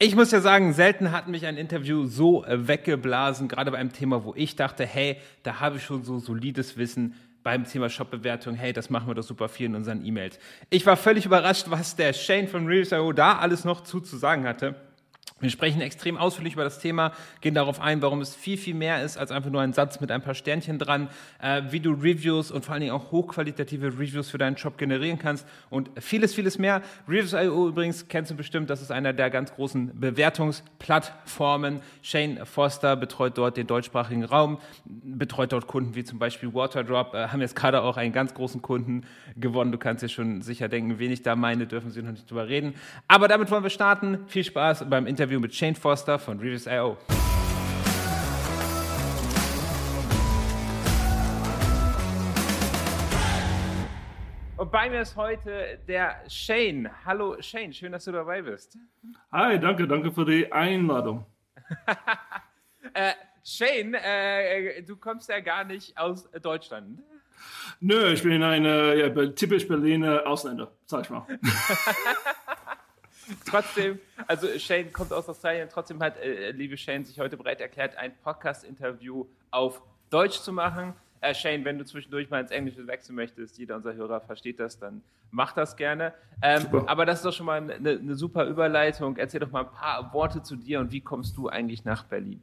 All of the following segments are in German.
Ich muss ja sagen, selten hat mich ein Interview so äh, weggeblasen, gerade bei einem Thema, wo ich dachte, hey, da habe ich schon so solides Wissen beim Thema Shop-Bewertung, hey, das machen wir doch super viel in unseren E-Mails. Ich war völlig überrascht, was der Shane von Reviews.io da alles noch zu, zu sagen hatte. Wir sprechen extrem ausführlich über das Thema, gehen darauf ein, warum es viel, viel mehr ist als einfach nur ein Satz mit ein paar Sternchen dran, äh, wie du Reviews und vor allen Dingen auch hochqualitative Reviews für deinen Shop generieren kannst und vieles, vieles mehr. Reviews.io übrigens kennst du bestimmt, das ist einer der ganz großen Bewertungsplattformen. Shane Foster betreut dort den deutschsprachigen Raum, betreut dort Kunden wie zum Beispiel Waterdrop, äh, haben jetzt gerade auch einen ganz großen Kunden gewonnen. Du kannst dir schon sicher denken, wen ich da meine, dürfen sie noch nicht drüber reden. Aber damit wollen wir starten. Viel Spaß beim Interview Interview mit Shane Foster von Reviews.io. Und bei mir ist heute der Shane. Hallo Shane, schön, dass du dabei bist. Hi, danke, danke für die Einladung. äh, Shane, äh, du kommst ja gar nicht aus Deutschland. Nö, ich bin ein ja, typisch Berliner Ausländer, sag ich mal. trotzdem, also Shane kommt aus Australien, trotzdem hat äh, liebe Shane sich heute bereit erklärt, ein Podcast-Interview auf Deutsch zu machen. Äh, Shane, wenn du zwischendurch mal ins Englische wechseln möchtest, jeder unserer Hörer versteht das, dann mach das gerne. Ähm, aber das ist doch schon mal eine, eine super Überleitung. Erzähl doch mal ein paar Worte zu dir und wie kommst du eigentlich nach Berlin?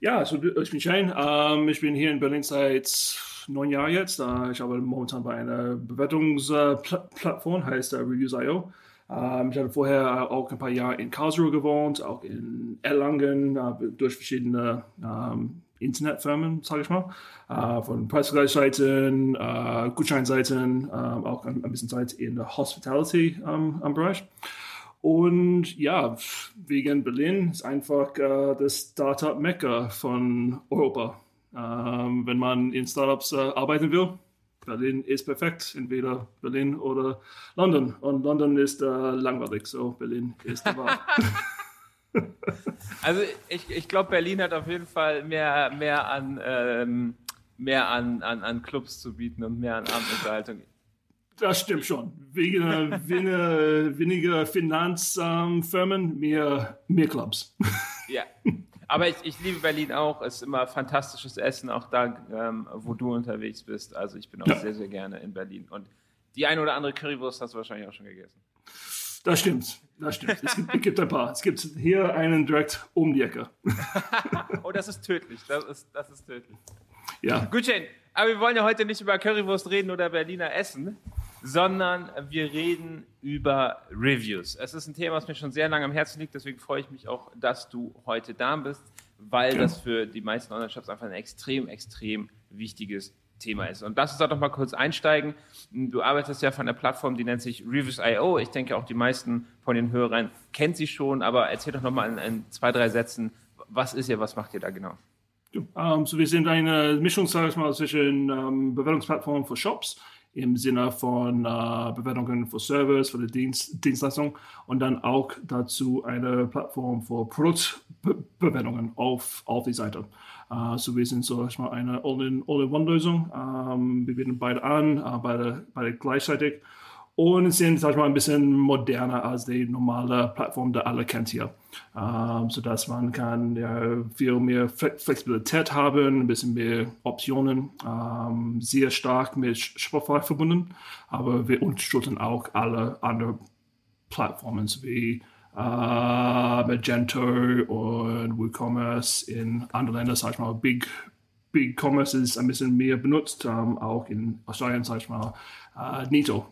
Ja, also ich bin Shane. Ähm, ich bin hier in Berlin seit neun Jahren jetzt. Äh, ich arbeite momentan bei einer Bewertungsplattform, heißt äh, Reviews.io. Ähm, ich hatte vorher auch ein paar Jahre in Karlsruhe gewohnt, auch in Erlangen, äh, durch verschiedene ähm, Internetfirmen, sage ich mal, äh, von Preisvergleichsseiten, äh, Gutscheinseiten, äh, auch ein, bisschen Zeit in der Hospitality-Bereich. Ähm, und ja, wegen Berlin ist einfach äh, das Startup-Mecca von Europa. Ähm, wenn man in Startups äh, arbeiten will, Berlin ist perfekt, entweder Berlin oder London. Und London ist äh, langweilig, so Berlin ist der Wahl. also ich, ich glaube, Berlin hat auf jeden Fall mehr, mehr an ähm, mehr an, an, an Clubs zu bieten und mehr an Abendunterhaltung. Das stimmt schon. Weniger, weniger, weniger Finanzfirmen, mehr, mehr Clubs. Ja, aber ich, ich, liebe Berlin auch. Es ist immer fantastisches Essen, auch da, ähm, wo du unterwegs bist. Also ich bin auch ja. sehr, sehr gerne in Berlin. Und die eine oder andere Currywurst hast du wahrscheinlich auch schon gegessen. Das stimmt, das stimmt. Es gibt, es gibt ein paar. Es gibt hier einen direkt um die Ecke. oh, das ist tödlich. Das ist, das ist tödlich. Ja. Gut, Shane. Aber wir wollen ja heute nicht über Currywurst reden oder Berliner Essen, sondern wir reden über Reviews. Es ist ein Thema, was mir schon sehr lange am Herzen liegt, deswegen freue ich mich auch, dass du heute da bist, weil ja. das für die meisten Online-Shops einfach ein extrem, extrem wichtiges Thema ist. Und lass uns da doch mal kurz einsteigen. Du arbeitest ja von einer Plattform, die nennt sich Reviews.io. Ich denke, auch die meisten von den Hörern kennen sie schon, aber erzähl doch noch mal in, in zwei, drei Sätzen, was ist ihr, was macht ihr da genau? Um, ähm, so wir sind eine Mischung, sage ich mal, zwischen ähm, Bewertungsplattformen für Shops im Sinne von uh, Bewertungen für Service, für die Dienst, Dienstleistung und dann auch dazu eine Plattform für Produktbewertungen auf, auf die Seite. Uh, so wir sind so mal eine All-in-One-Lösung. -All um, wir bieten beide an, uh, beide, beide gleichzeitig und sind, sag ich mal, ein bisschen moderner als die normale Plattform, die alle kennt hier. Ähm, sodass man kann ja, viel mehr Flexibilität haben, ein bisschen mehr Optionen, ähm, sehr stark mit Shopify verbunden, aber wir unterstützen auch alle anderen Plattformen wie äh, Magento und WooCommerce in anderen Ländern, sag ich mal, Big Big Commerce ist ein bisschen mehr benutzt, ähm, auch in Australien, sag ich mal, äh, Nito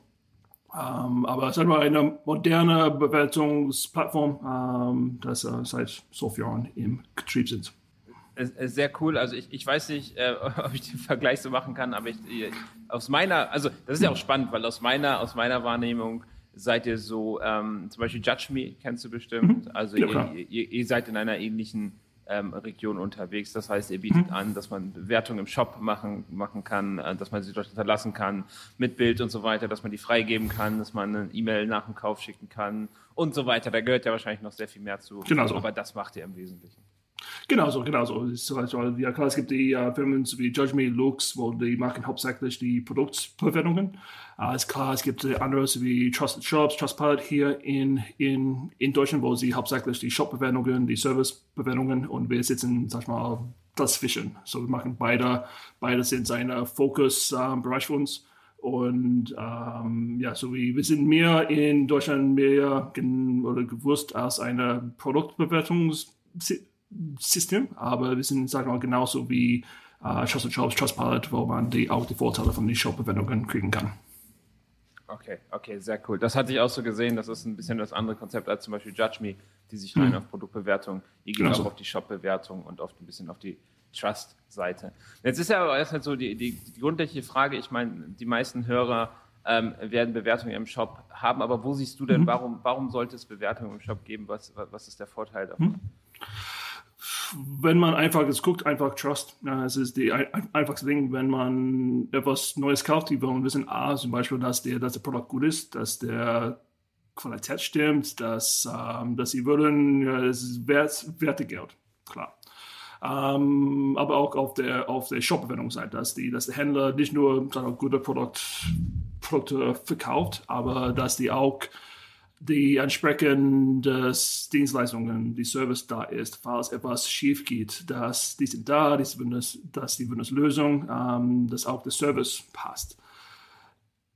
ähm, aber es ist einfach eine moderne Bewertungsplattform, ähm, das äh, seit so vielen Jahren im Betrieb sind. Sehr cool. Also ich, ich weiß nicht, äh, ob ich den Vergleich so machen kann, aber ich, aus meiner, also das ist ja auch spannend, weil aus meiner, aus meiner Wahrnehmung seid ihr so, ähm, zum Beispiel Judge Me kennst du bestimmt. Mhm. Also ja, ihr, ihr, ihr, seid in einer ähnlichen ähm, Region unterwegs. Das heißt, ihr bietet mhm. an, dass man Bewertungen im Shop machen, machen kann, äh, dass man sie dort hinterlassen kann mit Bild und so weiter, dass man die freigeben kann, dass man eine E-Mail nach dem Kauf schicken kann und so weiter. Da gehört ja wahrscheinlich noch sehr viel mehr zu. Genau so. Aber das macht ihr im Wesentlichen. Genau so, genau so. Ja klar, es gibt die uh, Firmen wie Judge Me, Lux, wo die machen hauptsächlich die Produktbewertungen. Uh, ist klar, es gibt andere wie Trusted Shops, Trustpilot hier in, in, in Deutschland, wo sie hauptsächlich die Shop-Bewertungen, die Service-Bewertungen und wir sitzen, sag ich mal, dazwischen. So wir machen beide, beide sind seine Fokus-Bereich für uns. Und ähm, ja, so wie wir sind mehr in Deutschland mehr oder gewusst als eine Produktbewertungssystem, aber wir sind, sagen wir mal, genauso wie äh, Trusted Jobs, Trustpilot, wo man die, auch die Vorteile von den Shop-Bewertungen kriegen kann. Okay, okay, sehr cool. Das hatte ich auch so gesehen. Das ist ein bisschen das andere Konzept als zum Beispiel Judge Me, die sich rein mhm. auf Produktbewertung, die gehen genau auch auf die Shop-Bewertung und oft ein bisschen auf die Trust-Seite. Jetzt ist ja aber erstmal so die, die, die grundsätzliche Frage, ich meine, die meisten Hörer ähm, werden Bewertungen im Shop haben, aber wo siehst du denn, mhm. warum, warum sollte es Bewertungen im Shop geben? Was, was ist der Vorteil davon? Mhm. Wenn man einfach es guckt, einfach Trust. Ja, es ist die einfachste Ding, wenn man etwas Neues kauft, die wollen wissen, ah, zum Beispiel, dass der, dass der Produkt gut ist, dass der Qualität stimmt, dass, ähm, dass sie würden, ja, es ist wert, werte Geld, klar ähm, aber auch auf der, auf der Shop-Bewertungsseite, dass, die, dass der Händler nicht nur gute Produkt, Produkte verkauft, aber dass die auch die entsprechenden Dienstleistungen, die Service da ist, falls etwas schief geht, dass die sind da, die das, dass die das Lösung, ähm, dass auch der Service passt.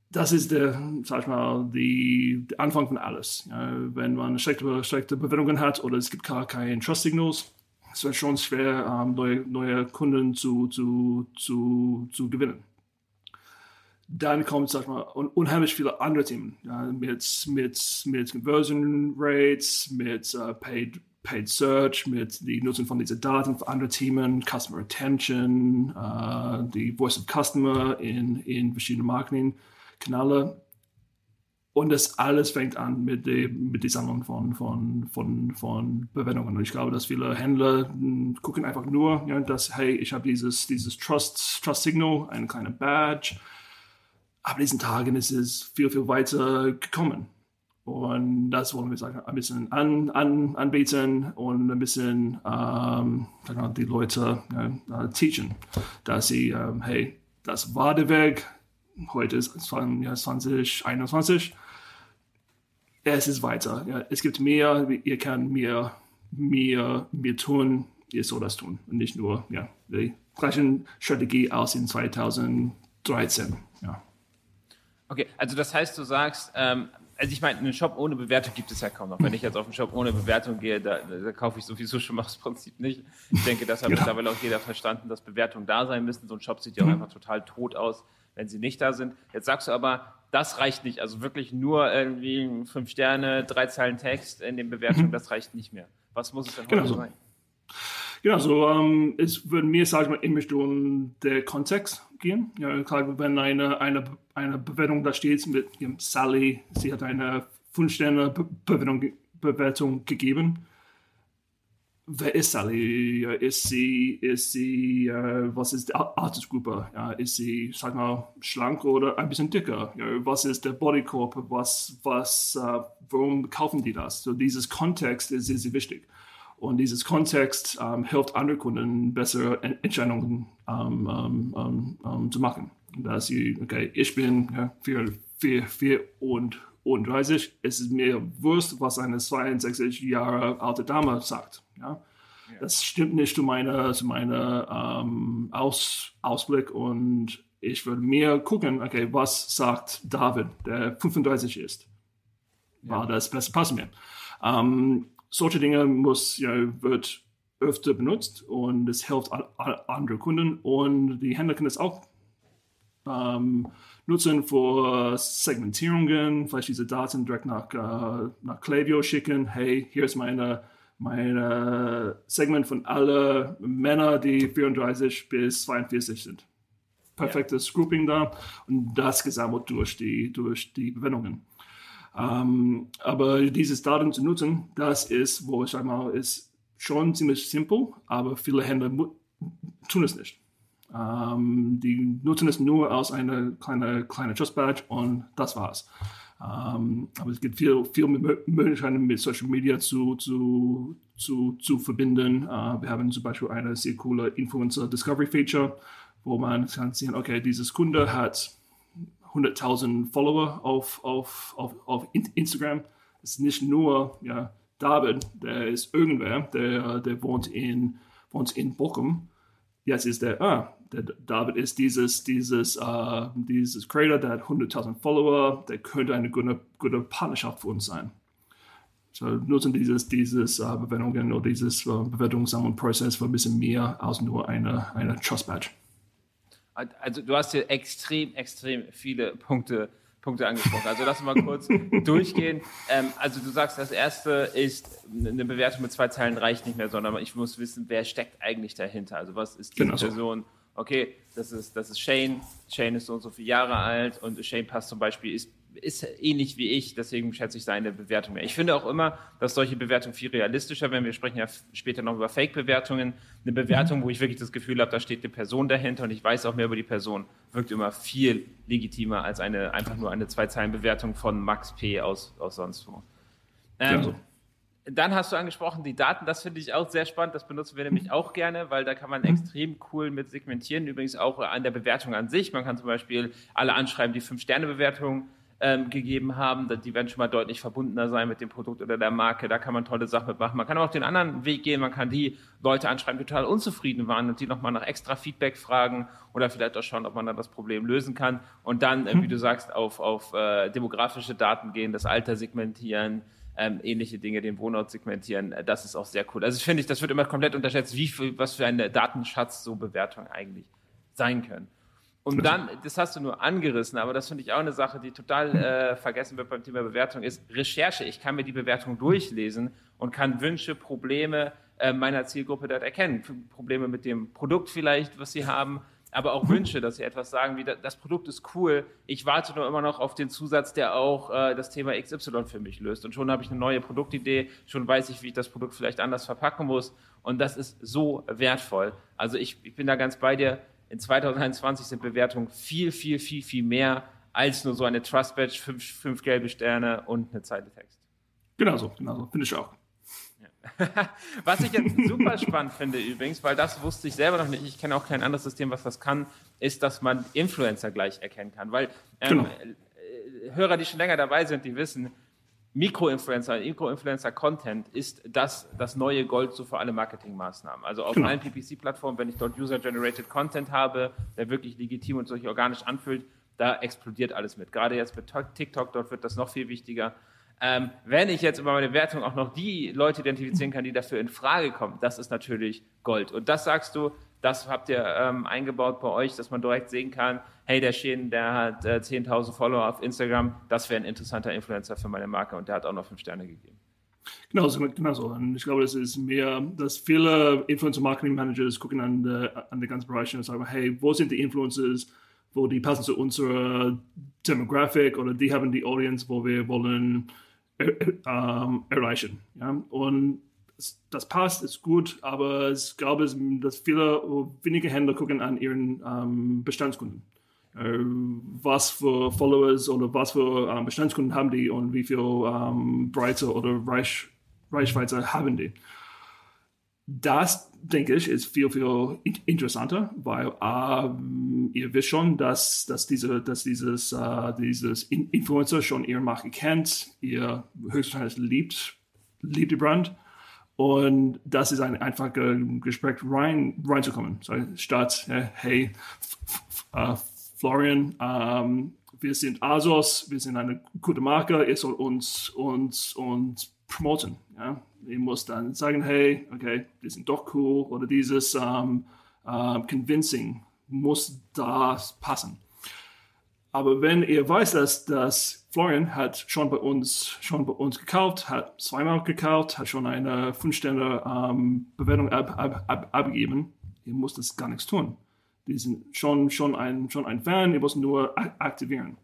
Das ist der, sag ich mal, die, der Anfang von alles. Ja, wenn man schlechte, schlechte Bewertungen hat oder es gibt gar keine Trust Signals, es wird schon schwer, ähm, neue, neue Kunden zu, zu, zu, zu gewinnen. Dann kommt, sag mal, un unheimlich viele andere Themen ja, mit, mit, mit Conversion Rates, mit uh, Paid, Paid Search, mit die Nutzung von diesen Daten für andere Themen, Customer Retention, uh, die Voice of Customer in, in verschiedenen Marketingkanäle. Und das alles fängt an mit, die, mit der Sammlung von, von, von, von Bewertungen. Und ich glaube, dass viele Händler hm, gucken einfach nur, ja, dass, hey, ich habe dieses, dieses Trust, Trust Signal, einen kleinen Badge. Aber diesen Tagen ist es viel, viel weiter gekommen. Und das wollen wir sagen, ein bisschen an, an, anbieten und ein bisschen ähm, die Leute ja, teachen, dass sie, ähm, hey, das war der Weg, heute ist es 2021 es ist weiter. Ja, es gibt mehr, ihr könnt mehr, mehr, mehr tun, ihr soll das tun. Und nicht nur ja, die gleiche Strategie aus in 2013. Okay, also das heißt, du sagst, ähm, also ich meine, einen Shop ohne Bewertung gibt es ja kaum noch. Wenn ich jetzt auf einen Shop ohne Bewertung gehe, da, da kaufe ich sowieso schon mal das Prinzip nicht. Ich denke, das hat ja. mittlerweile auch jeder verstanden, dass Bewertungen da sein müssen. So ein Shop sieht ja auch mhm. einfach total tot aus, wenn sie nicht da sind. Jetzt sagst du aber, das reicht nicht. Also wirklich nur irgendwie fünf Sterne, drei Zeilen Text in den Bewertungen, mhm. das reicht nicht mehr. Was muss es denn genau so. sein? Genau, so ähm, es würde mir, sage ich mal, in Richtung der Kontext gehen. Ja, klar, wenn eine, eine, eine Bewertung da steht mit Sally, sie hat eine fünf Sterne Bewertung, Bewertung gegeben, wer ist Sally? Ist sie, ist sie, äh, was ist die Altersgruppe? Ja, ist sie, sag mal, schlank oder ein bisschen dicker? Ja, was ist der Bodycorp? Was, was, äh, warum kaufen die das? So dieses Kontext ist sehr, sehr wichtig. Und dieses Kontext ähm, hilft anderen Kunden bessere Entscheidungen ähm, ähm, ähm, ähm zu machen. Dass sie, okay, ich bin ja, vier, vier, vier und und 30 ist es mir wurscht, was eine 62 Jahre alte Dame sagt. Ja? ja. Das stimmt nicht zu meiner, zu meiner ähm, Aus, Ausblick und ich würde mir gucken, okay, was sagt David, der 35 ist. War ja. das besser passen mir. Ähm, solche Dinge muss, ja, wird öfter benutzt und es hilft andere Kunden und die Händler können es auch ähm, nutzen für Segmentierungen, vielleicht diese Daten direkt nach, äh, nach Klaviyo schicken. Hey, hier ist meine, meine Segment von alle Männer, die 34 bis 42 sind. Perfektes ja. Grouping da und das gesammelt durch die, durch die Bewertungen. Ähm, aber dieses Daten zu nutzen, das ist, wo ich sage mal, ist schon ziemlich simpel, aber viele Händler tun es nicht. Ähm, die nutzen es nur als eine kleine, kleine Trust Badge und das war's. Ähm, aber es gibt viel, viel Möglichkeiten mit Social Media zu, zu, zu, zu verbinden. Uh, wir haben zum Beispiel eine sehr coole Influencer Discovery Feature, wo man kann sehen, okay, dieses Kunde hat 100.000 Follower auf, auf, auf, auf Instagram. Es ist nicht nur ja, David, der ist irgendwer, der, der wohnt, in, wohnt in Bochum. Jetzt ist der, ah, der David ist dieses, dieses, uh, dieses Creator, der hat 100.000 Follower, der könnte eine gute, gute Partnerschaft für uns sein. So nutzen dieses, dieses uh, Bewertungen oder Bewertungssammelprozess für ein bisschen mehr als nur eine, eine Trust Badge. Also du hast hier extrem, extrem viele Punkte, Punkte angesprochen. Also lass uns mal kurz durchgehen. Ähm, also du sagst, das erste ist, eine Bewertung mit zwei Zeilen reicht nicht mehr, sondern ich muss wissen, wer steckt eigentlich dahinter. Also was ist die genau Person? So okay, das ist, das ist Shane, Shane ist so und so viele Jahre alt und Shane passt zum Beispiel, ist, ist ähnlich wie ich, deswegen schätze ich seine Bewertung mehr. Ich finde auch immer, dass solche Bewertungen viel realistischer werden. Wir sprechen ja später noch über Fake-Bewertungen. Eine Bewertung, wo ich wirklich das Gefühl habe, da steht eine Person dahinter und ich weiß auch mehr über die Person, wirkt immer viel legitimer als eine, einfach nur eine Zwei-Zeilen-Bewertung von Max P. aus, aus sonst wo. Ähm, ja, so. Dann hast du angesprochen, die Daten, das finde ich auch sehr spannend. Das benutzen wir nämlich auch gerne, weil da kann man extrem cool mit segmentieren. Übrigens auch an der Bewertung an sich. Man kann zum Beispiel alle anschreiben, die Fünf-Sterne-Bewertung ähm, gegeben haben. Die werden schon mal deutlich verbundener sein mit dem Produkt oder der Marke. Da kann man tolle Sachen mitmachen. Man kann auch den anderen Weg gehen. Man kann die Leute anschreiben, die total unzufrieden waren und die nochmal nach extra Feedback fragen oder vielleicht auch schauen, ob man dann das Problem lösen kann. Und dann, äh, wie du sagst, auf, auf äh, demografische Daten gehen, das Alter segmentieren ähm, ähnliche Dinge, den Wohnort segmentieren. Äh, das ist auch sehr cool. Also ich finde, das wird immer komplett unterschätzt, wie viel, was für ein Datenschatz so Bewertungen eigentlich sein können. Und dann, das hast du nur angerissen, aber das finde ich auch eine Sache, die total äh, vergessen wird beim Thema Bewertung, ist Recherche. Ich kann mir die Bewertung durchlesen und kann Wünsche, Probleme äh, meiner Zielgruppe dort erkennen. Probleme mit dem Produkt vielleicht, was sie haben, aber auch Wünsche, dass sie etwas sagen wie, das Produkt ist cool, ich warte nur immer noch auf den Zusatz, der auch äh, das Thema XY für mich löst. Und schon habe ich eine neue Produktidee, schon weiß ich, wie ich das Produkt vielleicht anders verpacken muss. Und das ist so wertvoll. Also ich, ich bin da ganz bei dir. In 2021 sind Bewertungen viel, viel, viel, viel mehr als nur so eine Trust Badge, fünf, fünf gelbe Sterne und eine Zeile Text. Genau so, genau so. Finde ich auch. was ich jetzt super spannend finde übrigens, weil das wusste ich selber noch nicht, ich kenne auch kein anderes System, was das kann, ist, dass man Influencer gleich erkennen kann. Weil ähm, genau. Äh, Hörer, die schon länger dabei sind, die wissen, Mikroinfluencer, Mikroinfluencer-Content ist das, das neue Gold so für alle Marketingmaßnahmen. Also auf genau. allen PPC-Plattformen, wenn ich dort User-Generated Content habe, der wirklich legitim und sich organisch anfühlt, da explodiert alles mit. Gerade jetzt mit TikTok, dort wird das noch viel wichtiger. Ähm, wenn ich jetzt über meine Wertung auch noch die Leute identifizieren kann, die dafür in Frage kommen, das ist natürlich Gold. Und das sagst du, das habt ihr ähm, eingebaut bei euch, dass man direkt sehen kann, hey, der Schäden, der hat äh, 10.000 Follower auf Instagram, das wäre ein interessanter Influencer für meine Marke und der hat auch noch fünf Sterne gegeben. Genau so. Genau so. Und ich glaube, das ist mehr, dass viele Influencer-Marketing-Managers gucken an der, an der ganzen Bereich und sagen, hey, wo sind die Influencers, wo die passen zu unserer Demographic oder die haben die Audience, wo wir wollen ähm, erreichen. Ja? Und das passt, ist gut, aber ich glaube, dass viele wenige Händler gucken an ihren ähm, Bestandskunden. Äh, was für Followers oder was für ähm, Bestandskunden haben die und wie viel ähm, Breite oder Reich, Reichweite haben die. Das, denke ich, ist viel, viel interessanter, weil ähm, ihr wisst schon, dass, dass, diese, dass dieses, äh, dieses Influencer schon ihre Marke kennt, ihr höchstwahrscheinlich liebt, liebt die Brand. Und das ist ein einfacher Gespräch rein, reinzukommen. So, statt, äh, hey, äh, Florian, ähm, wir sind ASOS, wir sind eine gute Marke, ihr sollt uns, uns, uns promoten. Ja? Ich muss dann sagen, hey, okay, die sind doch cool oder dieses um, uh, Convincing muss das passen. Aber wenn ihr weiß, dass, dass Florian hat schon bei uns schon bei uns gekauft, hat zweimal gekauft, hat schon eine 5 Sterne ähm, Bewertung ab, ab, ab, abgegeben, ihr müsst das gar nichts tun. Die sind schon schon ein schon ein Fan, ihr müsst nur aktivieren.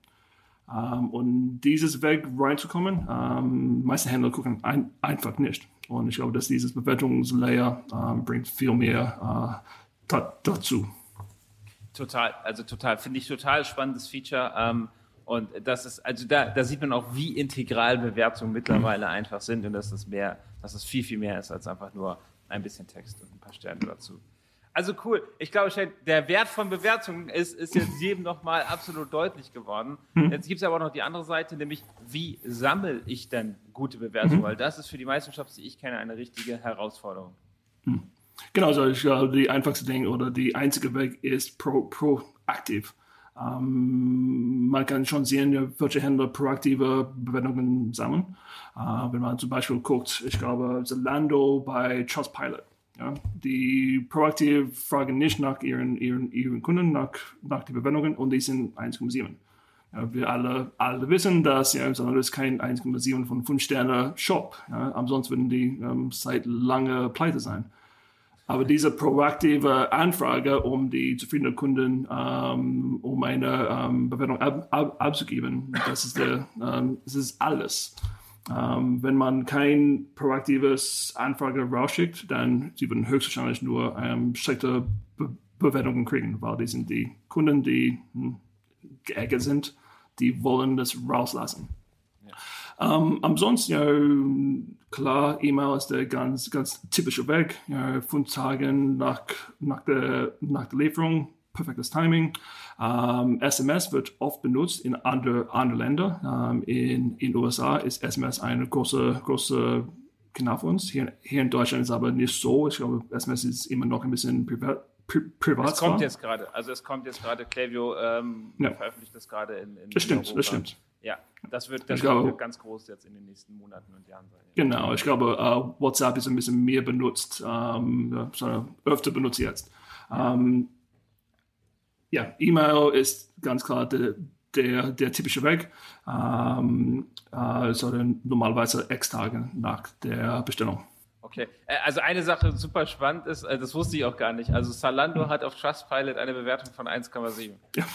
Um, ähm, und dieses Weg reinzukommen, um, ähm, meiste Händler gucken ein, einfach nicht. Und ich glaube, dass dieses Bewertungslayer um, ähm, bringt viel mehr uh, dazu. Total, also total, finde ich total spannendes Feature. Und das ist, also da, da sieht man auch, wie integral Bewertungen mittlerweile mhm. einfach sind und dass es mehr, dass es viel, viel mehr ist als einfach nur ein bisschen Text und ein paar Sterne dazu. Also cool. Ich glaube, der Wert von Bewertungen ist, ist jetzt jedem nochmal absolut deutlich geworden. Mhm. Jetzt gibt es aber auch noch die andere Seite, nämlich wie sammle ich denn gute Bewertungen? Mhm. Weil das ist für die meisten Shops, die ich kenne, eine richtige Herausforderung. Mhm. Genau, also ich glaube, die einfachste Ding oder die einzige Weg ist pro, proaktiv. Ähm, man kann schon sehen, welche Händler proaktive Bewertungen sammeln. Äh, wenn man zum Beispiel guckt, ich glaube, Zalando bei Trustpilot ja, die proaktiv fragen nicht nach ihren, ihren, ihren Kunden, nach, nach den Bewertungen und die sind 1,7. Ja, wir alle, alle wissen, dass ja, das ist kein 1,7 von 5 Sterne Shop. Ja, ansonsten würden die ähm, seit lange pleite sein. Aber diese proaktive Anfrage, um die zufriedenen Kunden ähm, um eine ähm, Bewertung ab, ab, abzugeben, das ist, der, ähm, das ist alles. Ähm, wenn man kein proaktives Anfrage rausschickt, dann sie würden höchstwahrscheinlich nur ähm, schlechte Be Bewertungen kriegen, weil die sind die Kunden, die hm, geärgert sind, die wollen das rauslassen. Ja. Ähm, ansonsten, ja, klar, E-Mail ist der ganz, ganz typische Weg. Ja, fünf Tage nach, nach, der, nach der Lieferung perfektes Timing. Ähm, SMS wird oft benutzt in andere, andere Länder. Ähm, in den USA ist SMS eine große, große Kanal für uns. Hier, hier in Deutschland ist es aber nicht so. Ich glaube, SMS ist immer noch ein bisschen privat. Privat es kommt jetzt gerade, also es kommt jetzt gerade, Klaviyo ähm, ja. veröffentlicht das gerade in, in Das stimmt, Europa. das stimmt. Ja, das wird, das glaube, wird ganz groß jetzt in den nächsten Monaten und Jahren sein. Genau, ich glaube, uh, WhatsApp ist ein bisschen mehr benutzt, ähm, öfter benutzt jetzt. Ähm, ja, E-Mail ist ganz klar der, der, der typische Weg. Ähm, äh, sondern normalerweise x Tage nach der Bestellung. Okay, äh, also eine Sache super spannend ist, äh, das wusste ich auch gar nicht. Also Salando hat auf Trustpilot eine Bewertung von 1,7.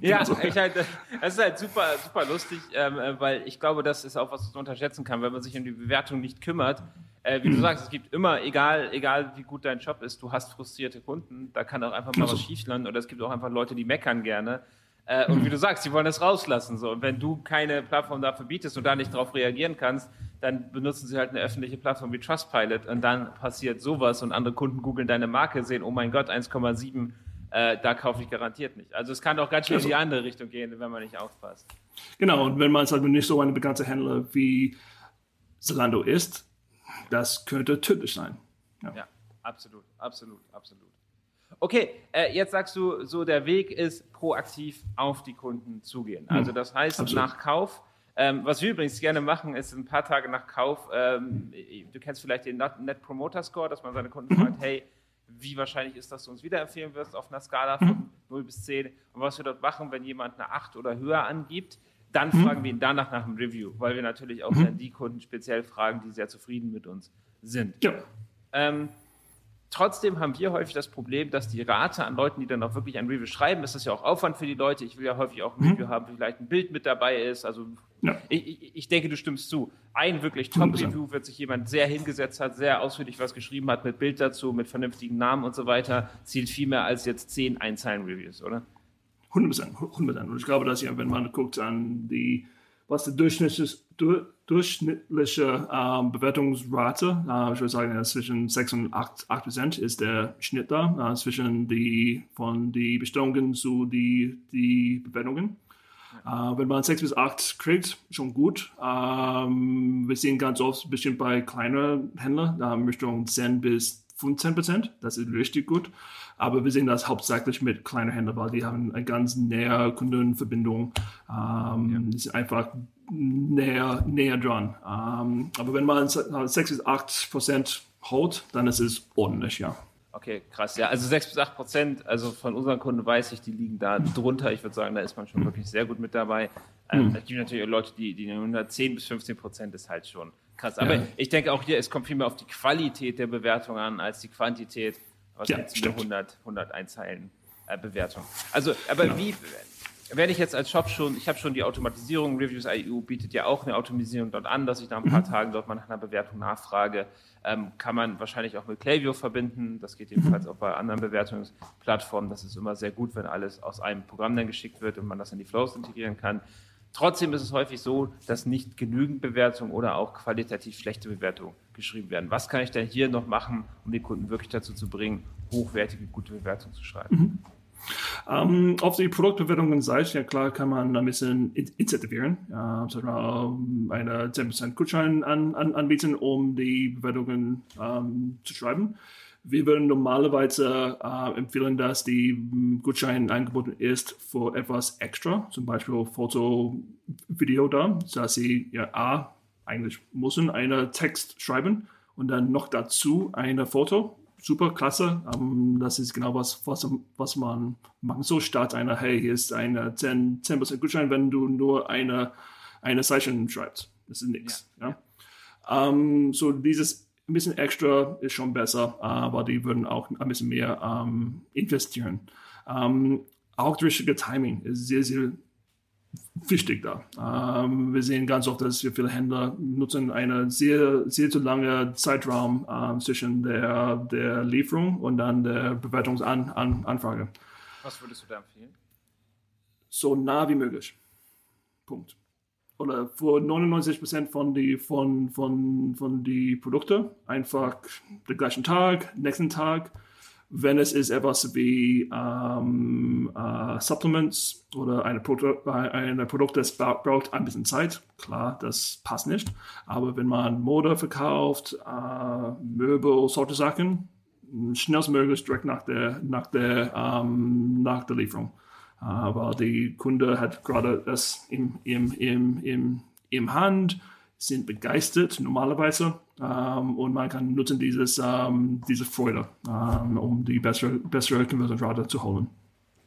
Ja, ja ich halt, das ist halt super, super lustig, ähm, äh, weil ich glaube, das ist auch was, was man unterschätzen kann, wenn man sich um die Bewertung nicht kümmert wie du sagst, es gibt immer, egal, egal wie gut dein Job ist, du hast frustrierte Kunden, da kann auch einfach mal was schieflanden oder es gibt auch einfach Leute, die meckern gerne. Äh, und wie du sagst, die wollen das rauslassen. So. Und wenn du keine Plattform dafür bietest und da nicht darauf reagieren kannst, dann benutzen sie halt eine öffentliche Plattform wie Trustpilot und dann passiert sowas und andere Kunden googeln deine Marke, sehen, oh mein Gott, 1,7, äh, da kaufe ich garantiert nicht. Also es kann auch ganz schnell in die andere Richtung gehen, wenn man nicht aufpasst. Genau, und wenn man halt nicht so ein bekannter Händler wie Zalando ist, das könnte tödlich sein. Ja, ja absolut, absolut, absolut. Okay, äh, jetzt sagst du, so der Weg ist proaktiv auf die Kunden zugehen. Also hm, das heißt absolut. nach Kauf. Ähm, was wir übrigens gerne machen, ist ein paar Tage nach Kauf, ähm, du kennst vielleicht den Net Promoter Score, dass man seine Kunden mhm. fragt, hey, wie wahrscheinlich ist, dass du uns wiederempfehlen wirst auf einer Skala von mhm. 0 bis 10 und was wir dort machen, wenn jemand eine 8 oder höher angibt, dann mhm. fragen wir ihn danach nach dem Review, weil wir natürlich auch dann die Kunden speziell fragen, die sehr zufrieden mit uns sind. Ja. Ähm, trotzdem haben wir häufig das Problem, dass die Rate an Leuten, die dann auch wirklich ein Review schreiben, ist das ja auch Aufwand für die Leute. Ich will ja häufig auch ein mhm. Review haben, wo vielleicht ein Bild mit dabei ist. Also ja. ich, ich, denke, du stimmst zu. Ein wirklich Top-Review wird sich jemand sehr hingesetzt hat, sehr ausführlich was geschrieben hat, mit Bild dazu, mit vernünftigen Namen und so weiter, zielt viel mehr als jetzt zehn Einzeilen-Reviews, oder? 100 100 Und ich glaube, dass ja, wenn man guckt an die, was die durchschnittliche, durchschnittliche ähm, Bewertungsrate, äh, ich würde sagen, zwischen 6 und 8, 8 Prozent ist der Schnitt da, äh, zwischen die, von die Bestellungen zu die, die Bewertungen. Äh, wenn man 6 bis 8 kriegt, schon gut. Ähm, wir sehen ganz oft, bestimmt bei kleineren Händlern, äh, Richtung 10 bis 15 Prozent. Das ist richtig gut. Aber wir sehen das hauptsächlich mit kleinen Händlern, weil die haben eine ganz näher Kundenverbindung. Ähm, ja. Die sind einfach näher, näher dran. Ähm, aber wenn man 6 bis 8 Prozent holt, dann ist es ordentlich, ja. Okay, krass. Ja, also 6 bis 8 Prozent, also von unseren Kunden weiß ich, die liegen da drunter. Ich würde sagen, da ist man schon wirklich sehr gut mit dabei. Ähm, mhm. Es gibt natürlich auch Leute, die, die 10 bis 15 Prozent ist halt schon krass. Aber ja. ich denke auch hier, es kommt viel mehr auf die Qualität der Bewertung an als die Quantität. Was ja, jetzt 100, 101 Zeilen äh, Bewertung. Also, aber genau. wie, wenn ich jetzt als Shop schon, ich habe schon die Automatisierung, Reviews.io bietet ja auch eine Automatisierung dort an, dass ich nach ein paar mhm. Tagen dort mal nach einer Bewertung nachfrage. Ähm, kann man wahrscheinlich auch mit Klaviyo verbinden. Das geht jedenfalls mhm. auch bei anderen Bewertungsplattformen. Das ist immer sehr gut, wenn alles aus einem Programm dann geschickt wird und man das in die Flows integrieren kann. Trotzdem ist es häufig so, dass nicht genügend Bewertungen oder auch qualitativ schlechte Bewertungen geschrieben werden. Was kann ich denn hier noch machen, um die Kunden wirklich dazu zu bringen, hochwertige, gute Bewertungen zu schreiben? Mhm. Um, ähm, auf die Produktbewertungen Seite, ja klar, kann man ein bisschen incentivieren, ja, um, eine 10% Gutschein an, an, anbieten, um die Bewertungen um, zu schreiben. Wir würden normalerweise äh, empfehlen, dass die Gutschein angeboten ist für etwas extra, zum Beispiel Foto, Video da, dass sie ja A, eigentlich müssen einen Text schreiben und dann noch dazu eine Foto. Super, klasse. Um, ähm, das ist genau was, was, was man machen soll, statt einer, hey, hier ist eine 10%, 10 Gutschein, wenn du nur eine, eine Session schreibst. Das ist nichts. Ja. ja. Um, so dieses ein bisschen extra ist schon besser, aber die würden auch ein bisschen mehr ähm, investieren. Ähm, auch das richtige Timing ist sehr, sehr wichtig da. Ähm, wir sehen ganz oft, dass viele Händler nutzen einen sehr, sehr zu lange Zeitraum ähm, zwischen der, der Lieferung und dann der Bewertungsanfrage. Was würdest du da empfehlen? So nah wie möglich. Punkt oder für 99 Prozent von die von von von die Produkte einfach den gleichen Tag, nächsten Tag. Wenn es ist etwas wie ähm, äh, Supplements oder eine Produkt, ein Produkt, das braucht ein bisschen Zeit, klar, das passt nicht. Aber wenn man Mode verkauft, äh, Möbel, solche Sachen, schnellstmöglich direkt nach der nach der ähm, nach der Lieferung. Aber die Kunde hat gerade das im, im, im, im, im Hand, sind begeistert normalerweise ähm, und man kann nutzen dieses, ähm, diese Freude, ähm, um die bessere, bessere Conversion zu holen.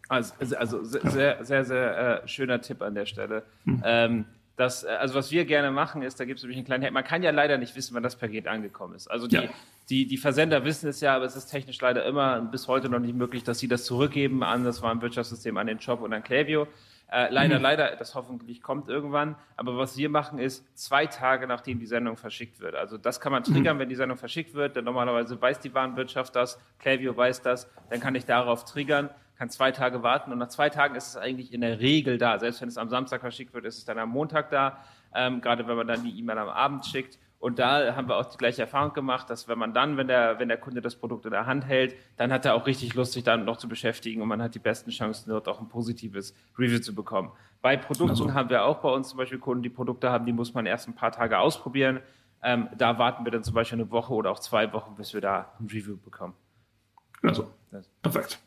Also, also, also sehr, sehr, sehr, sehr äh, schöner Tipp an der Stelle. Hm. Ähm, das, äh, also was wir gerne machen ist, da gibt es nämlich einen kleinen Hack. Man kann ja leider nicht wissen, wann das Paket angekommen ist. Also die, ja. die, die Versender wissen es ja, aber es ist technisch leider immer bis heute noch nicht möglich, dass sie das zurückgeben an das Warenwirtschaftssystem, an den Shop und an Klaviyo. Äh, leider, mhm. leider, das hoffentlich kommt irgendwann. Aber was wir machen ist, zwei Tage nachdem die Sendung verschickt wird. Also das kann man triggern, mhm. wenn die Sendung verschickt wird. Denn normalerweise weiß die Warenwirtschaft das, Klaviyo weiß das. Dann kann ich darauf triggern kann zwei Tage warten und nach zwei Tagen ist es eigentlich in der Regel da. Selbst wenn es am Samstag verschickt wird, ist es dann am Montag da, ähm, gerade wenn man dann die E-Mail am Abend schickt. Und da haben wir auch die gleiche Erfahrung gemacht, dass wenn man dann, wenn der, wenn der Kunde das Produkt in der Hand hält, dann hat er auch richtig Lust, sich damit noch zu beschäftigen und man hat die besten Chancen, dort auch ein positives Review zu bekommen. Bei Produkten also. haben wir auch bei uns zum Beispiel Kunden, die Produkte haben, die muss man erst ein paar Tage ausprobieren. Ähm, da warten wir dann zum Beispiel eine Woche oder auch zwei Wochen, bis wir da ein Review bekommen. Also, perfekt.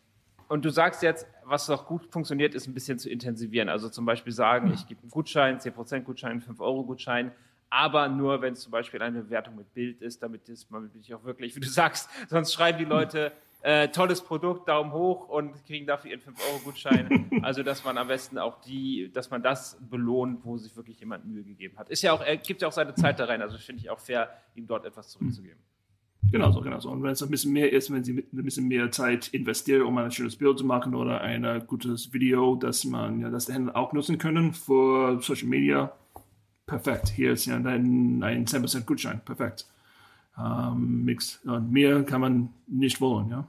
Und du sagst jetzt, was noch gut funktioniert, ist ein bisschen zu intensivieren. Also zum Beispiel sagen, ich gebe einen Gutschein, 10% Gutschein, 5-Euro-Gutschein, aber nur, wenn es zum Beispiel eine Bewertung mit Bild ist, damit das man ich auch wirklich, wie du sagst, sonst schreiben die Leute, äh, tolles Produkt, Daumen hoch und kriegen dafür ihren 5-Euro-Gutschein. also, dass man am besten auch die, dass man das belohnt, wo sich wirklich jemand Mühe gegeben hat. Ist ja auch, er gibt ja auch seine Zeit da rein, also finde ich auch fair, ihm dort etwas zurückzugeben. Genau so, genau so. Und wenn es ein bisschen mehr ist, wenn Sie ein bisschen mehr Zeit investieren, um ein schönes Bild zu machen oder ein gutes Video, das man ja, das die Händler auch nutzen können für Social Media, perfekt. Hier ist ja ein, ein 10% Gutschein, perfekt. Ähm, Mix. Und mehr kann man nicht wollen, ja.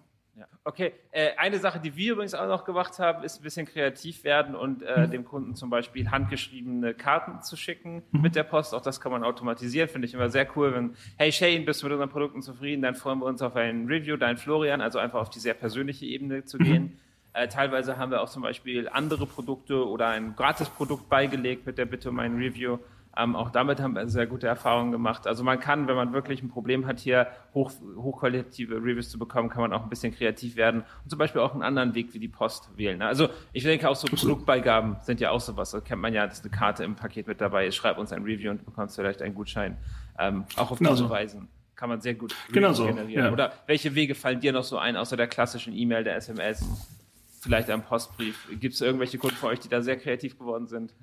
Okay, äh, eine Sache, die wir übrigens auch noch gemacht haben, ist ein bisschen kreativ werden und äh, mhm. dem Kunden zum Beispiel handgeschriebene Karten zu schicken mhm. mit der Post. Auch das kann man automatisieren, finde ich immer sehr cool. Wenn, hey Shane, bist du mit unseren Produkten zufrieden? Dann freuen wir uns auf ein Review, dein Florian, also einfach auf die sehr persönliche Ebene zu gehen. Mhm. Äh, teilweise haben wir auch zum Beispiel andere Produkte oder ein Gratisprodukt beigelegt mit der Bitte um ein Review. Ähm, auch damit haben wir sehr gute Erfahrungen gemacht. Also man kann, wenn man wirklich ein Problem hat, hier hoch, hochqualitative Reviews zu bekommen, kann man auch ein bisschen kreativ werden und zum Beispiel auch einen anderen Weg wie die Post wählen. Also ich denke auch so Produktbeigaben sind ja auch sowas. Da kennt man ja, dass eine Karte im Paket mit dabei ist. Schreib uns ein Review und du bekommst vielleicht einen Gutschein. Ähm, auch auf genau diese so. Weisen kann man sehr gut genau so. generieren. Ja. Oder welche Wege fallen dir noch so ein, außer der klassischen E-Mail, der SMS, vielleicht ein Postbrief? Gibt es irgendwelche Kunden von euch, die da sehr kreativ geworden sind?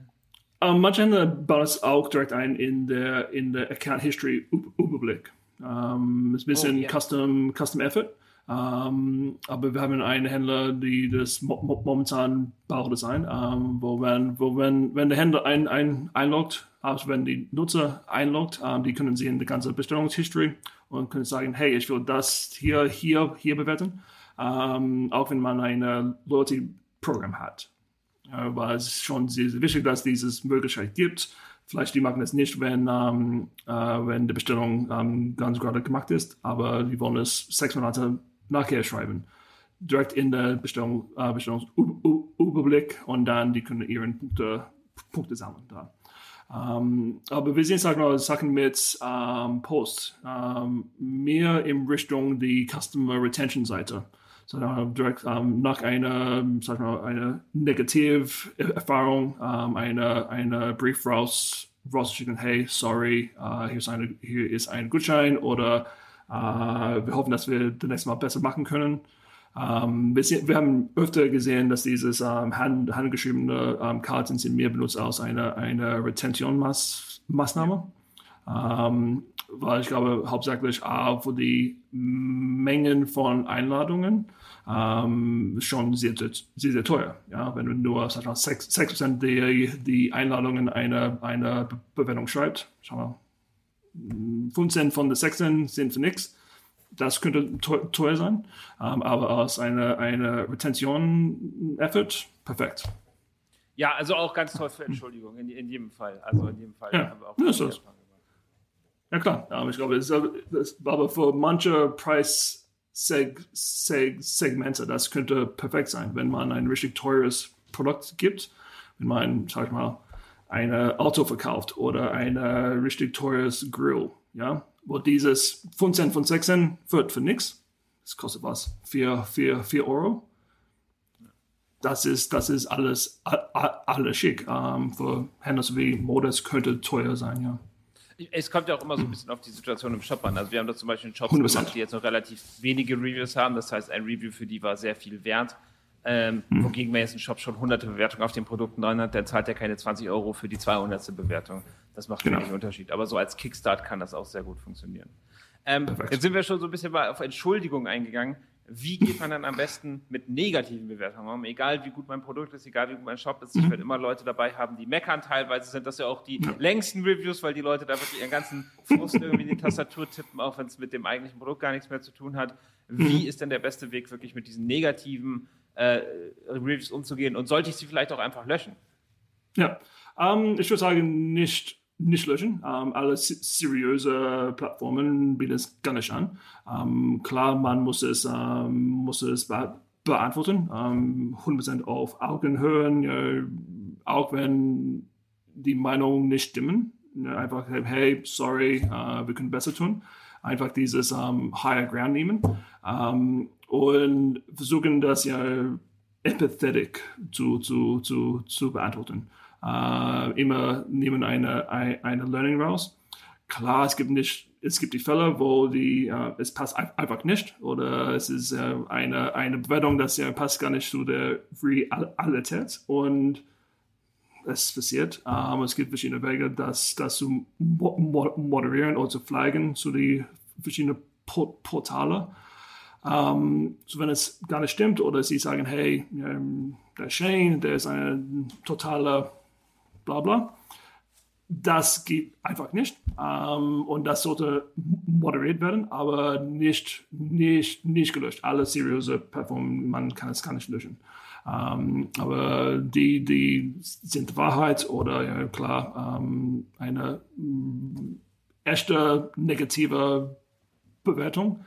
Ähm, manche Händler bauen es auch direkt ein in der, in der Account History Überblick. Um, ist ein bisschen oh, yeah. Custom, Custom Effort. Um, aber wir haben einen Händler, die das mo momentan baut das ein, um, wo, wenn, wo wenn, wenn der Händler ein, ein, einloggt, also wenn die Nutzer einloggt, um, die können sehen die ganze Bestellungshistory und können sagen, hey, ich will das hier, hier, hier bewerten, auch wenn man ein Loyalty-Programm hat. Weil es ist schon sehr, sehr wichtig, dass dieses Möglichkeit gibt. Vielleicht die machen es nicht, wenn, ähm, äh, wenn die Bestellung ähm, ganz gerade gemacht ist, aber die wollen es sechs Monate nachher schreiben. Direkt in der Bestellung, äh, Bestellungsüberblick und dann die können ihren Punkte, Punkte sammeln da. Um, aber wir sehen sag mal, Sachen mit um, Post um, mehr in Richtung die Customer Retention Seite. So, direkt nach einer, sag mal, eine Negativerfahrung, eine, eine Brief raus, rausschicken, hey, sorry, uh, hier, ist eine, hier ist ein Gutschein oder uh, wir hoffen, dass wir das nächste Mal besser machen können. Ähm, wir, wir, haben öfter gesehen, dass dieses ähm, hand, handgeschriebene ähm, Karten sind mehr benutzt als eine, eine Retention-Maßnahme. Ähm, weil ich glaube, hauptsächlich A, für die Mengen von Einladungen ähm, schon sehr, sehr, sehr teuer. Ja? Wenn du nur sag mal, 6%, 6 der die Einladungen einer, einer Bewertung schreibst, schau mal, 15 von den 16 sind für nichts das könnte teuer sein, ähm, aber als eine, eine Retention-Effort perfekt. Ja, also auch ganz toll für Entschuldigung, in, in jedem Fall. Also in jedem Fall ja, haben wir auch ja, ist das. ja klar, aber ich glaube, das, das, aber für manche Preis-Segmente, das könnte perfekt sein, wenn man ein richtig teures Produkt gibt, wenn man, sag ich mal, ein Auto verkauft oder ein richtig teures Grill, ja, wo dieses 15 von 16 wird für nichts. Das kostet was? 4, 4, 4 Euro. Das ist, das ist alles, alles schick. Ähm, für Händler wie Modus könnte teuer sein, ja. Es kommt ja auch immer so ein bisschen auf die Situation im Shop an. Also wir haben da zum Beispiel einen Shop gemacht, die jetzt noch relativ wenige Reviews haben. Das heißt, ein Review für die war sehr viel wert. Ähm, mhm. Wogegen, wenn jetzt ein Shop schon hunderte Bewertungen auf den Produkten drin hat, dann zahlt er keine 20 Euro für die 200. Bewertung. Das macht genau. wenig Unterschied. Aber so als Kickstart kann das auch sehr gut funktionieren. Ähm, jetzt sind wir schon so ein bisschen mal auf Entschuldigung eingegangen. Wie geht man dann am besten mit negativen Bewertungen um? Egal wie gut mein Produkt ist, egal wie gut mein Shop ist, ich mhm. werde immer Leute dabei haben, die meckern. Teilweise sind das ja auch die längsten Reviews, weil die Leute da wirklich ihren ganzen Frust irgendwie in die Tastatur tippen, auch wenn es mit dem eigentlichen Produkt gar nichts mehr zu tun hat. Wie mhm. ist denn der beste Weg, wirklich mit diesen negativen äh, Reviews umzugehen? Und sollte ich sie vielleicht auch einfach löschen? Ja, ähm, ich würde sagen, nicht nicht löschen. Ähm, alle seriöse Plattformen bieten es gar nicht an. Ähm, klar, man muss es, ähm, muss es be beantworten, 100% ähm, auf Augenhöhe, ja, auch wenn die Meinungen nicht stimmen. Ja, einfach, hey, sorry, uh, wir können besser tun. Einfach dieses ähm, Higher Ground nehmen ähm, und versuchen, das ja empathetic zu, zu, zu, zu beantworten äh, immer nehmen eine, eine Learning raus. Klar, es gibt nicht, es gibt die Fälle, wo die, äh, es passt einfach nicht oder es ist äh, eine, eine Bewertung, das ja passt gar nicht zu der Realität und es passiert. Ähm, es gibt verschiedene Wege, das, das zu moderieren oder zu flaggen zu die verschiedenen Portale. Um, so wenn es gar nicht stimmt oder sie sagen, hey, ähm, der Shane, der ist ein totaler bla bla. Das geht einfach nicht. Ähm, und das sollte moderiert werden, aber nicht, nicht, nicht gelöscht. Alle seriöse Plattformen, man kann es gar nicht löschen. Ähm, aber die, die sind Wahrheit oder ja klar, ähm, eine mm, echte negative Bewertung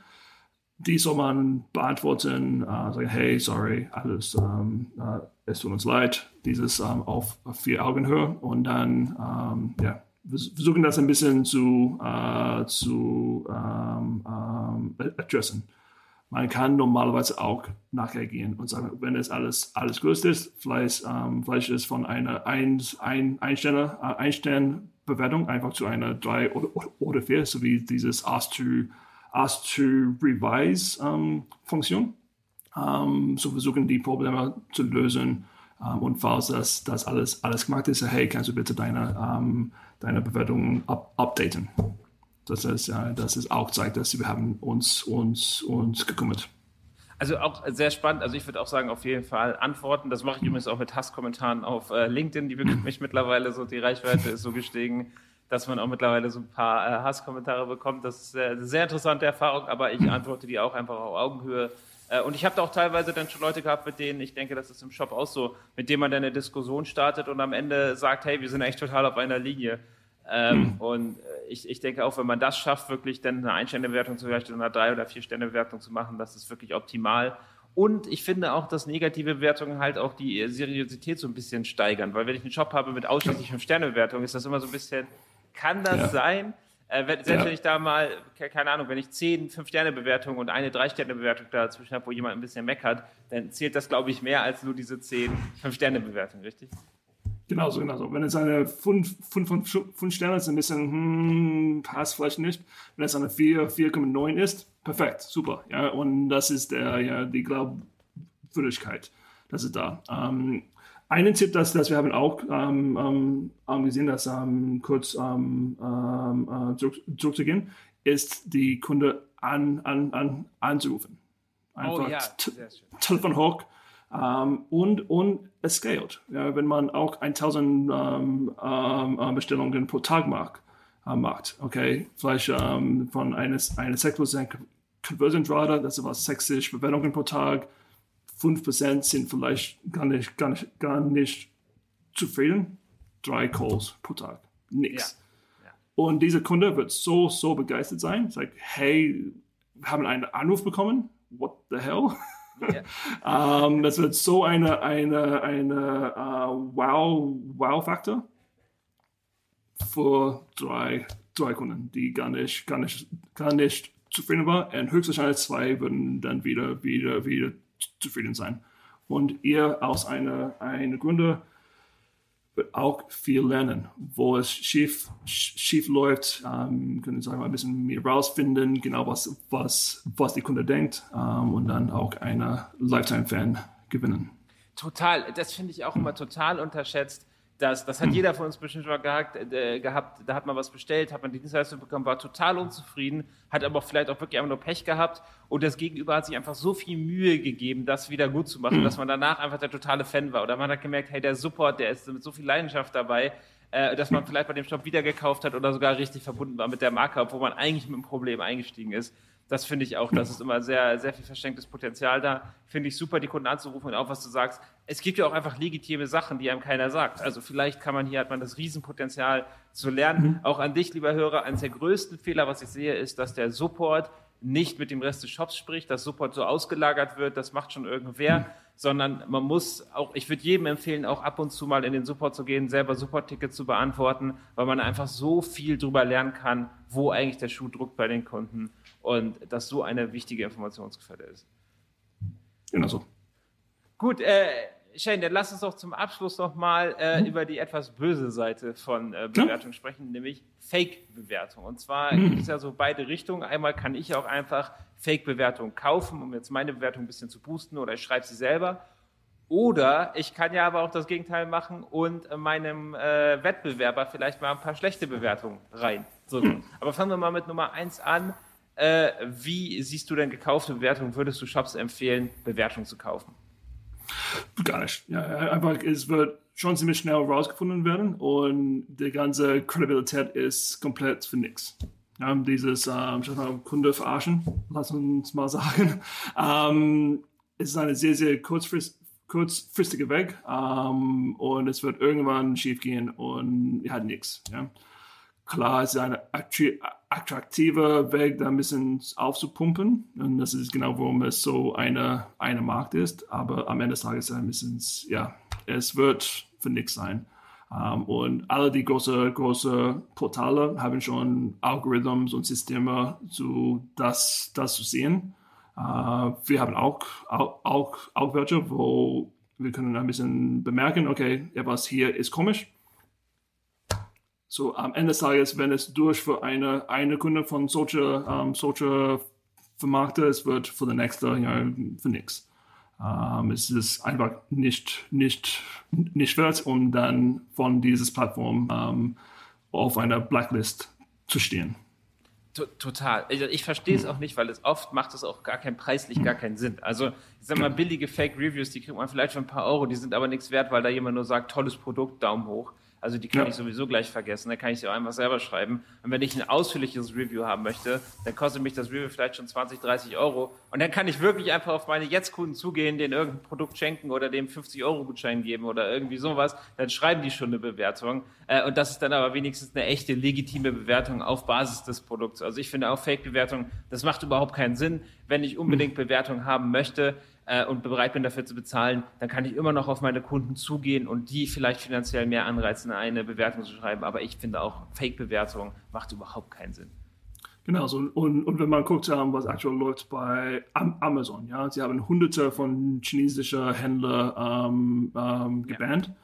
die soll man beantworten, äh, sagen, hey, sorry, alles, ähm, äh, es tut uns leid, dieses ähm, auf, auf vier Augenhöhe und dann, ähm, ja, wir versuchen das ein bisschen zu, äh, zu ähm, ähm, adressen. Man kann normalerweise auch nachher gehen und sagen, wenn es alles, alles gelöst ist, vielleicht, ähm, vielleicht ist von einer ein, ein, Einsterne, äh, einfach zu einer drei oder, oder vier, so wie dieses Ask to Ask to Revise ähm, Funktion. Ähm, so versuchen die Probleme zu lösen. Ähm, und falls das, das alles, alles gemacht ist, hey, kannst du bitte deine, ähm, deine Bewertung up updaten. Das ist, äh, das ist auch zeigt, dass wir haben uns, uns, uns gekümmert. Also auch sehr spannend. Also ich würde auch sagen, auf jeden Fall antworten. Das mache ich übrigens auch mit Hasskommentaren auf äh, LinkedIn. Die bekommt mich mittlerweile so, die Reichweite ist so gestiegen dass man auch mittlerweile so ein paar äh, Hasskommentare bekommt. Das ist äh, eine sehr interessante Erfahrung, aber ich antworte die auch einfach auf Augenhöhe. Äh, und ich habe da auch teilweise dann schon Leute gehabt, mit denen, ich denke, das ist im Shop auch so, mit denen man dann eine Diskussion startet und am Ende sagt, hey, wir sind echt total auf einer Linie. Ähm, hm. Und äh, ich, ich denke auch, wenn man das schafft, wirklich dann eine Ein-Sterne-Bewertung zu vielleicht einer Drei- oder Vier-Sterne-Bewertung zu machen, das ist wirklich optimal. Und ich finde auch, dass negative Bewertungen halt auch die Seriosität so ein bisschen steigern, weil wenn ich einen Shop habe mit ausschließlich Fünf-Sterne-Bewertungen, ist das immer so ein bisschen, kann das ja. sein? Äh, wenn, selbst ja. wenn ich da mal, keine Ahnung, wenn ich zehn Fünf-Sterne-Bewertungen und eine Drei-Sterne-Bewertung dazwischen habe, wo jemand ein bisschen meckert, dann zählt das, glaube ich, mehr als nur diese zehn Fünf-Sterne-Bewertungen, richtig? Genauso, genauso. Wenn es eine 5 von 5 Sterne ist, ein bisschen, hm, passt vielleicht nicht. Wenn es eine 4, 4,9 ist, perfekt, super. Ja, und das ist der, ja, die Glaubwürdigkeit, das ist da. Ähm, einen Tipp, dass, dass wir haben auch ähm, ähm, gesehen, dass ähm, kurz ähm, ähm, äh, zurück, zurückzugehen, ist die Kunde an, an, an, anzurufen. Einfach oh, ja. Telefon hoch ähm, und, und es scaled. Ja, wenn man auch 1000 äh, Bestellungen pro Tag macht, äh, macht okay, vielleicht von eines, eines Sektors Conversion Rate, das ist was 60 Bewertungen pro Tag, 5% sind vielleicht gar nicht, gar nicht, gar nicht zufrieden. Drei Calls pro Tag. Nix. Ja. Ja. Und dieser Kunde wird so, so begeistert sein. Sagt, hey, wir haben einen Anruf bekommen. What the hell? Yeah. um, das wird so eine, eine, eine uh, Wow, Wow-Faktor für drei, drei Kunden, die gar nicht, gar nicht, gar nicht zufrieden waren. Und höchstwahrscheinlich zwei würden dann wieder, wieder, wieder zufrieden sein. Und ihr aus einer eine Gründer wird auch viel lernen, wo es schief, schief läuft, ähm, können sagen, ein bisschen mehr rausfinden, genau was, was, was die Kunde denkt ähm, und dann auch eine Lifetime-Fan gewinnen. Total, das finde ich auch immer total unterschätzt das, das hat hm. jeder von uns bestimmt mal gehabt, äh, gehabt, da hat man was bestellt, hat man die Dienstleistung bekommen, war total unzufrieden, hat aber vielleicht auch wirklich einfach nur Pech gehabt und das Gegenüber hat sich einfach so viel Mühe gegeben, das wieder gut zu machen, hm. dass man danach einfach der totale Fan war. Oder man hat gemerkt, hey, der Support, der ist mit so viel Leidenschaft dabei, äh, dass man vielleicht bei dem Shop wieder gekauft hat oder sogar richtig verbunden war mit der Marke, obwohl man eigentlich mit dem Problem eingestiegen ist. Das finde ich auch, das ist immer sehr, sehr viel verschenktes Potenzial da. Finde ich super, die Kunden anzurufen und auch was du sagst. Es gibt ja auch einfach legitime Sachen, die einem keiner sagt. Also vielleicht kann man hier, hat man das Riesenpotenzial zu lernen. Mhm. Auch an dich, lieber Hörer, eines der größten Fehler, was ich sehe, ist, dass der Support nicht mit dem Rest des Shops spricht, dass Support so ausgelagert wird, das macht schon irgendwer, sondern man muss auch, ich würde jedem empfehlen, auch ab und zu mal in den Support zu gehen, selber Support-Tickets zu beantworten, weil man einfach so viel drüber lernen kann, wo eigentlich der Schuh druckt bei den Kunden und das so eine wichtige Informationsquelle ist. Genau so. Gut, äh, Shane, dann lass uns doch zum Abschluss noch mal äh, mhm. über die etwas böse Seite von äh, Bewertung ja. sprechen, nämlich Fake-Bewertung. Und zwar mhm. gibt es ja so beide Richtungen. Einmal kann ich auch einfach Fake-Bewertung kaufen, um jetzt meine Bewertung ein bisschen zu boosten, oder ich schreibe sie selber. Oder ich kann ja aber auch das Gegenteil machen und meinem äh, Wettbewerber vielleicht mal ein paar schlechte Bewertungen rein. Mhm. Aber fangen wir mal mit Nummer eins an. Äh, wie siehst du denn gekaufte Bewertungen? Würdest du Shops empfehlen, Bewertungen zu kaufen? Gar nicht. Ja, einfach, es wird schon ziemlich schnell rausgefunden werden und die ganze Credibilität ist komplett für nichts. Ja, dieses ähm, Kunde verarschen, lass uns mal sagen. Ähm, es ist eine sehr, sehr kurzfrist, kurzfristige Weg ähm, und es wird irgendwann schief gehen und hat nichts. Ja. Klar, es ist ein attraktiver Weg, da ein bisschen aufzupumpen. Und das ist genau, warum es so eine, eine Markt ist. Aber am Ende des Tages ein bisschen, ja, es wird für nichts sein. Um, ähm, und alle die großen große Portale haben schon Algorithmen und Systeme, zu das, das zu sehen. Uh, wir haben auch, auch, auch, auch welche, wo wir können ein bisschen bemerken, okay, etwas hier ist komisch so am Ende des Tages, wenn es durch für eine, eine Kunde von solcher, ähm, solcher vermarktet ist, wird für den nächsten ja, für nichts. Ähm, es ist einfach nicht, nicht, nicht wert, um dann von dieser Plattform ähm, auf einer Blacklist zu stehen. Total. Ich, ich verstehe es auch nicht, weil es oft macht es auch gar kein preislich gar keinen Sinn. Also, ich sag mal, billige Fake Reviews, die kriegt man vielleicht für ein paar Euro, die sind aber nichts wert, weil da jemand nur sagt, tolles Produkt, Daumen hoch. Also die kann ja. ich sowieso gleich vergessen. Da kann ich sie auch einfach selber schreiben. Und wenn ich ein ausführliches Review haben möchte, dann kostet mich das Review vielleicht schon 20, 30 Euro. Und dann kann ich wirklich einfach auf meine Jetzt-Kunden zugehen, denen irgendein Produkt schenken oder dem 50 Euro Gutschein geben oder irgendwie sowas. Dann schreiben die schon eine Bewertung. Äh, und das ist dann aber wenigstens eine echte, legitime Bewertung auf Basis des Produkts. Also ich finde auch Fake-Bewertung, das macht überhaupt keinen Sinn. Wenn ich unbedingt Bewertung haben möchte, äh, und bereit bin dafür zu bezahlen, dann kann ich immer noch auf meine Kunden zugehen und die vielleicht finanziell mehr anreizen, eine Bewertung zu schreiben. Aber ich finde auch Fake-Bewertung macht überhaupt keinen Sinn. Genau, so, und, und wenn man guckt, ähm, was aktuell läuft bei Amazon, ja, sie haben hunderte von chinesischen Händlern ähm, ähm, gebannt. Ja.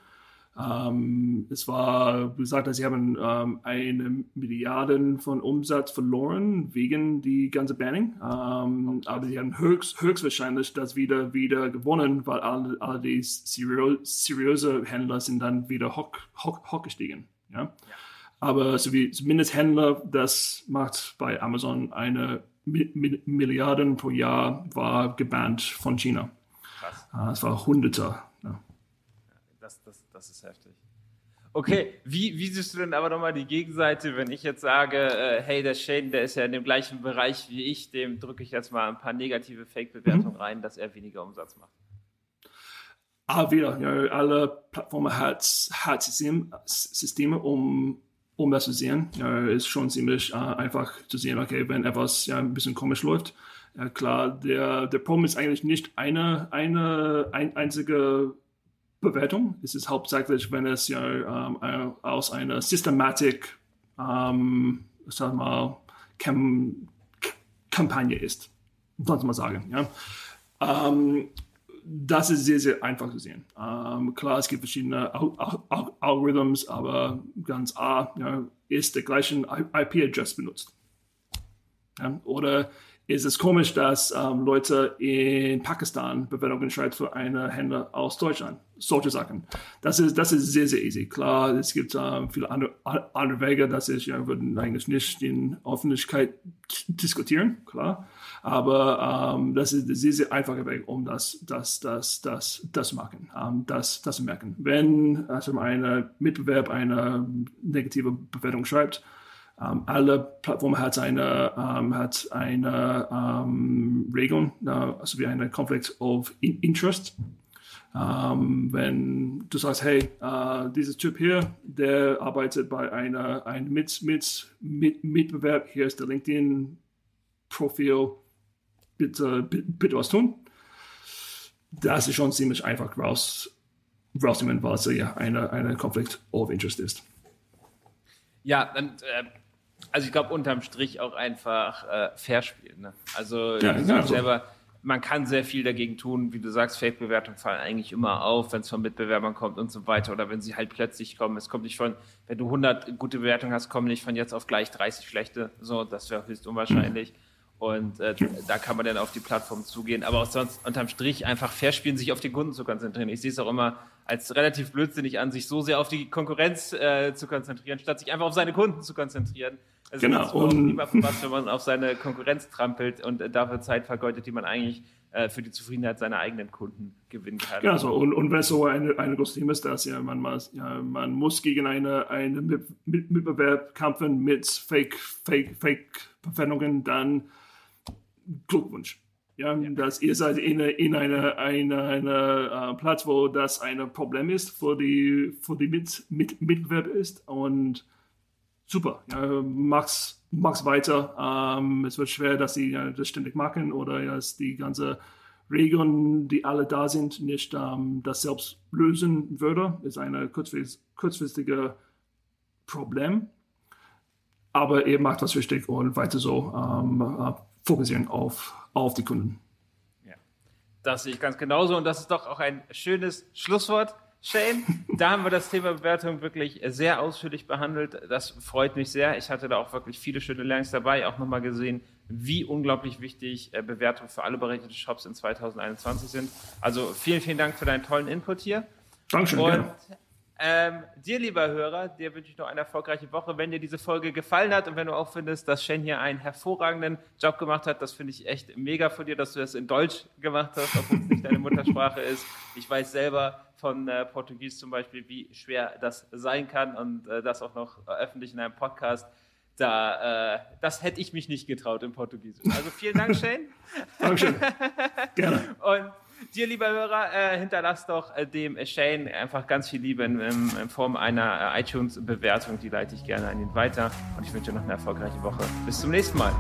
Ähm, es war gesagt, dass sie haben ähm, eine Milliarden von Umsatz verloren wegen die ganze Banning. Ähm, aber sie haben höchst, höchstwahrscheinlich das wieder wieder gewonnen, weil alle, alle die seriö seriöse Händler sind dann wieder hoch, hoch, hochgestiegen. Ja? ja. Aber so wie zumindest Händler, das macht bei Amazon eine Mi Mi Milliarden pro Jahr war gebannt von China. Krass. Uh, es war Hunderte. Ja das, das, das ist heftig. Okay, wie, wie siehst du denn aber nochmal die Gegenseite, wenn ich jetzt sage, äh, hey, der Shane, der ist ja in dem gleichen Bereich wie ich, dem drücke ich jetzt mal ein paar negative Fake-Bewertungen mhm. rein, dass er weniger Umsatz macht? Ah, wieder, ja, alle Plattformen hat, hat System, Systeme, um, um das zu sehen. Ja, ist schon ziemlich äh, einfach zu sehen, okay, wenn etwas ja, ein bisschen komisch läuft. Ja, klar, der, der Problem ist eigentlich nicht eine, eine ein, einzige Bewertung. Es ist hauptsächlich, wenn es ja ähm, aus einer Systematik, ähm, sag mal, Cam Kampagne ist. Muss man sagen. Ja. Ähm, das ist sehr, sehr einfach zu sehen. Ähm, klar, es gibt verschiedene Algorithms, aber ganz A ja, ist der gleiche IP-Address benutzt. Ja, oder ist es komisch, dass ähm, Leute in Pakistan Bewertungen schreiben für eine Händler aus Deutschland. Solche Sachen. Das ist, das ist sehr, sehr easy. Klar, es gibt ähm, viele andere, andere Wege, dass ich ja, würden eigentlich nicht in Öffentlichkeit diskutieren, klar. Aber ähm, das ist ein sehr, sehr einfacher Weg, um das, das, das, das, das machen, ähm, das, das zu merken. Wenn also ein Mitbewerb eine negative Bewertung schreibt, ähm, alle Plattformen hat eine, ähm, hat eine ähm, Regeln, uh, also wie eine Conflict of Interest. Wenn du sagst, hey, uh, dieses Typ hier, der arbeitet bei einer, einem mit, mit, mit, Mitbewerb, hier ist der LinkedIn-Profil, bitte, bitte, bitte was tun. Das ist schon ziemlich einfach raus, rausnehmen, weil es ja eine, eine Conflict of Interest ist. Ja, und äh, also ich glaube unterm Strich auch einfach äh, fair spielen. Ne? Also ja, du sagst selber, man kann sehr viel dagegen tun, wie du sagst, Fake-Bewertungen fallen eigentlich immer auf, wenn es von Mitbewerbern kommt und so weiter oder wenn sie halt plötzlich kommen. Es kommt nicht von, wenn du 100 gute Bewertungen hast, kommen nicht von jetzt auf gleich 30 schlechte. So, das wäre höchst unwahrscheinlich. Und äh, da kann man dann auf die Plattform zugehen. Aber auch sonst unterm Strich einfach fair spielen, sich auf die Kunden zu konzentrieren. Ich sehe es auch immer als relativ blödsinnig an, sich so sehr auf die Konkurrenz äh, zu konzentrieren, statt sich einfach auf seine Kunden zu konzentrieren. Also genau. Und was, wenn man auf seine Konkurrenz trampelt und äh, dafür Zeit vergeudet, die man eigentlich äh, für die Zufriedenheit seiner eigenen Kunden gewinnen kann. Genau, so. und, und wenn es so eine, eine große Thema ist, dass ja man, muss, ja, man muss gegen eine, eine Mitbewerb kämpfen mit Fake, Fake, Fake-Verwendungen, dann Glückwunsch. Ja, ja, dass ihr seid in, in einer eine, eine, uh, Platz, wo das ein Problem ist für die, für die Mit, Mit, Mitbewerber ist und super, ja, mach's, mach's weiter. Ähm, es wird schwer, dass sie ja, das ständig machen oder dass die ganze Regeln, die alle da sind, nicht ähm, das selbst lösen würde. Ist ein kurzfristig, kurzfristiger Problem. Aber ihr macht was richtig und weiter so ähm, äh, fokussieren auf, auf die Kunden. Ja, das sehe ich ganz genauso und das ist doch auch ein schönes Schlusswort. Shane, da haben wir das Thema Bewertung wirklich sehr ausführlich behandelt. Das freut mich sehr. Ich hatte da auch wirklich viele schöne Learnings dabei, auch nochmal gesehen, wie unglaublich wichtig äh, Bewertungen für alle berechneten Shops in 2021 sind. Also vielen, vielen Dank für deinen tollen Input hier. Dankeschön. Und Ähm, dir, lieber Hörer, dir wünsche ich noch eine erfolgreiche Woche. Wenn dir diese Folge gefallen hat und wenn du auch findest, dass Shane hier einen hervorragenden Job gemacht hat, das finde ich echt mega von dir, dass du das in Deutsch gemacht hast, obwohl es nicht deine Muttersprache ist. Ich weiß selber von äh, Portugies zum Beispiel, wie schwer das sein kann und äh, das auch noch öffentlich in einem Podcast. Da, äh, das hätte ich mich nicht getraut im Portugiesischen. Also vielen Dank, Shane. Dankeschön. Gerne. Und dir, lieber Hörer, äh, hinterlass doch äh, dem Shane einfach ganz viel Liebe in, in, in Form einer äh, iTunes-Bewertung. Die leite ich gerne an ihn weiter. Und ich wünsche noch eine erfolgreiche Woche. Bis zum nächsten Mal.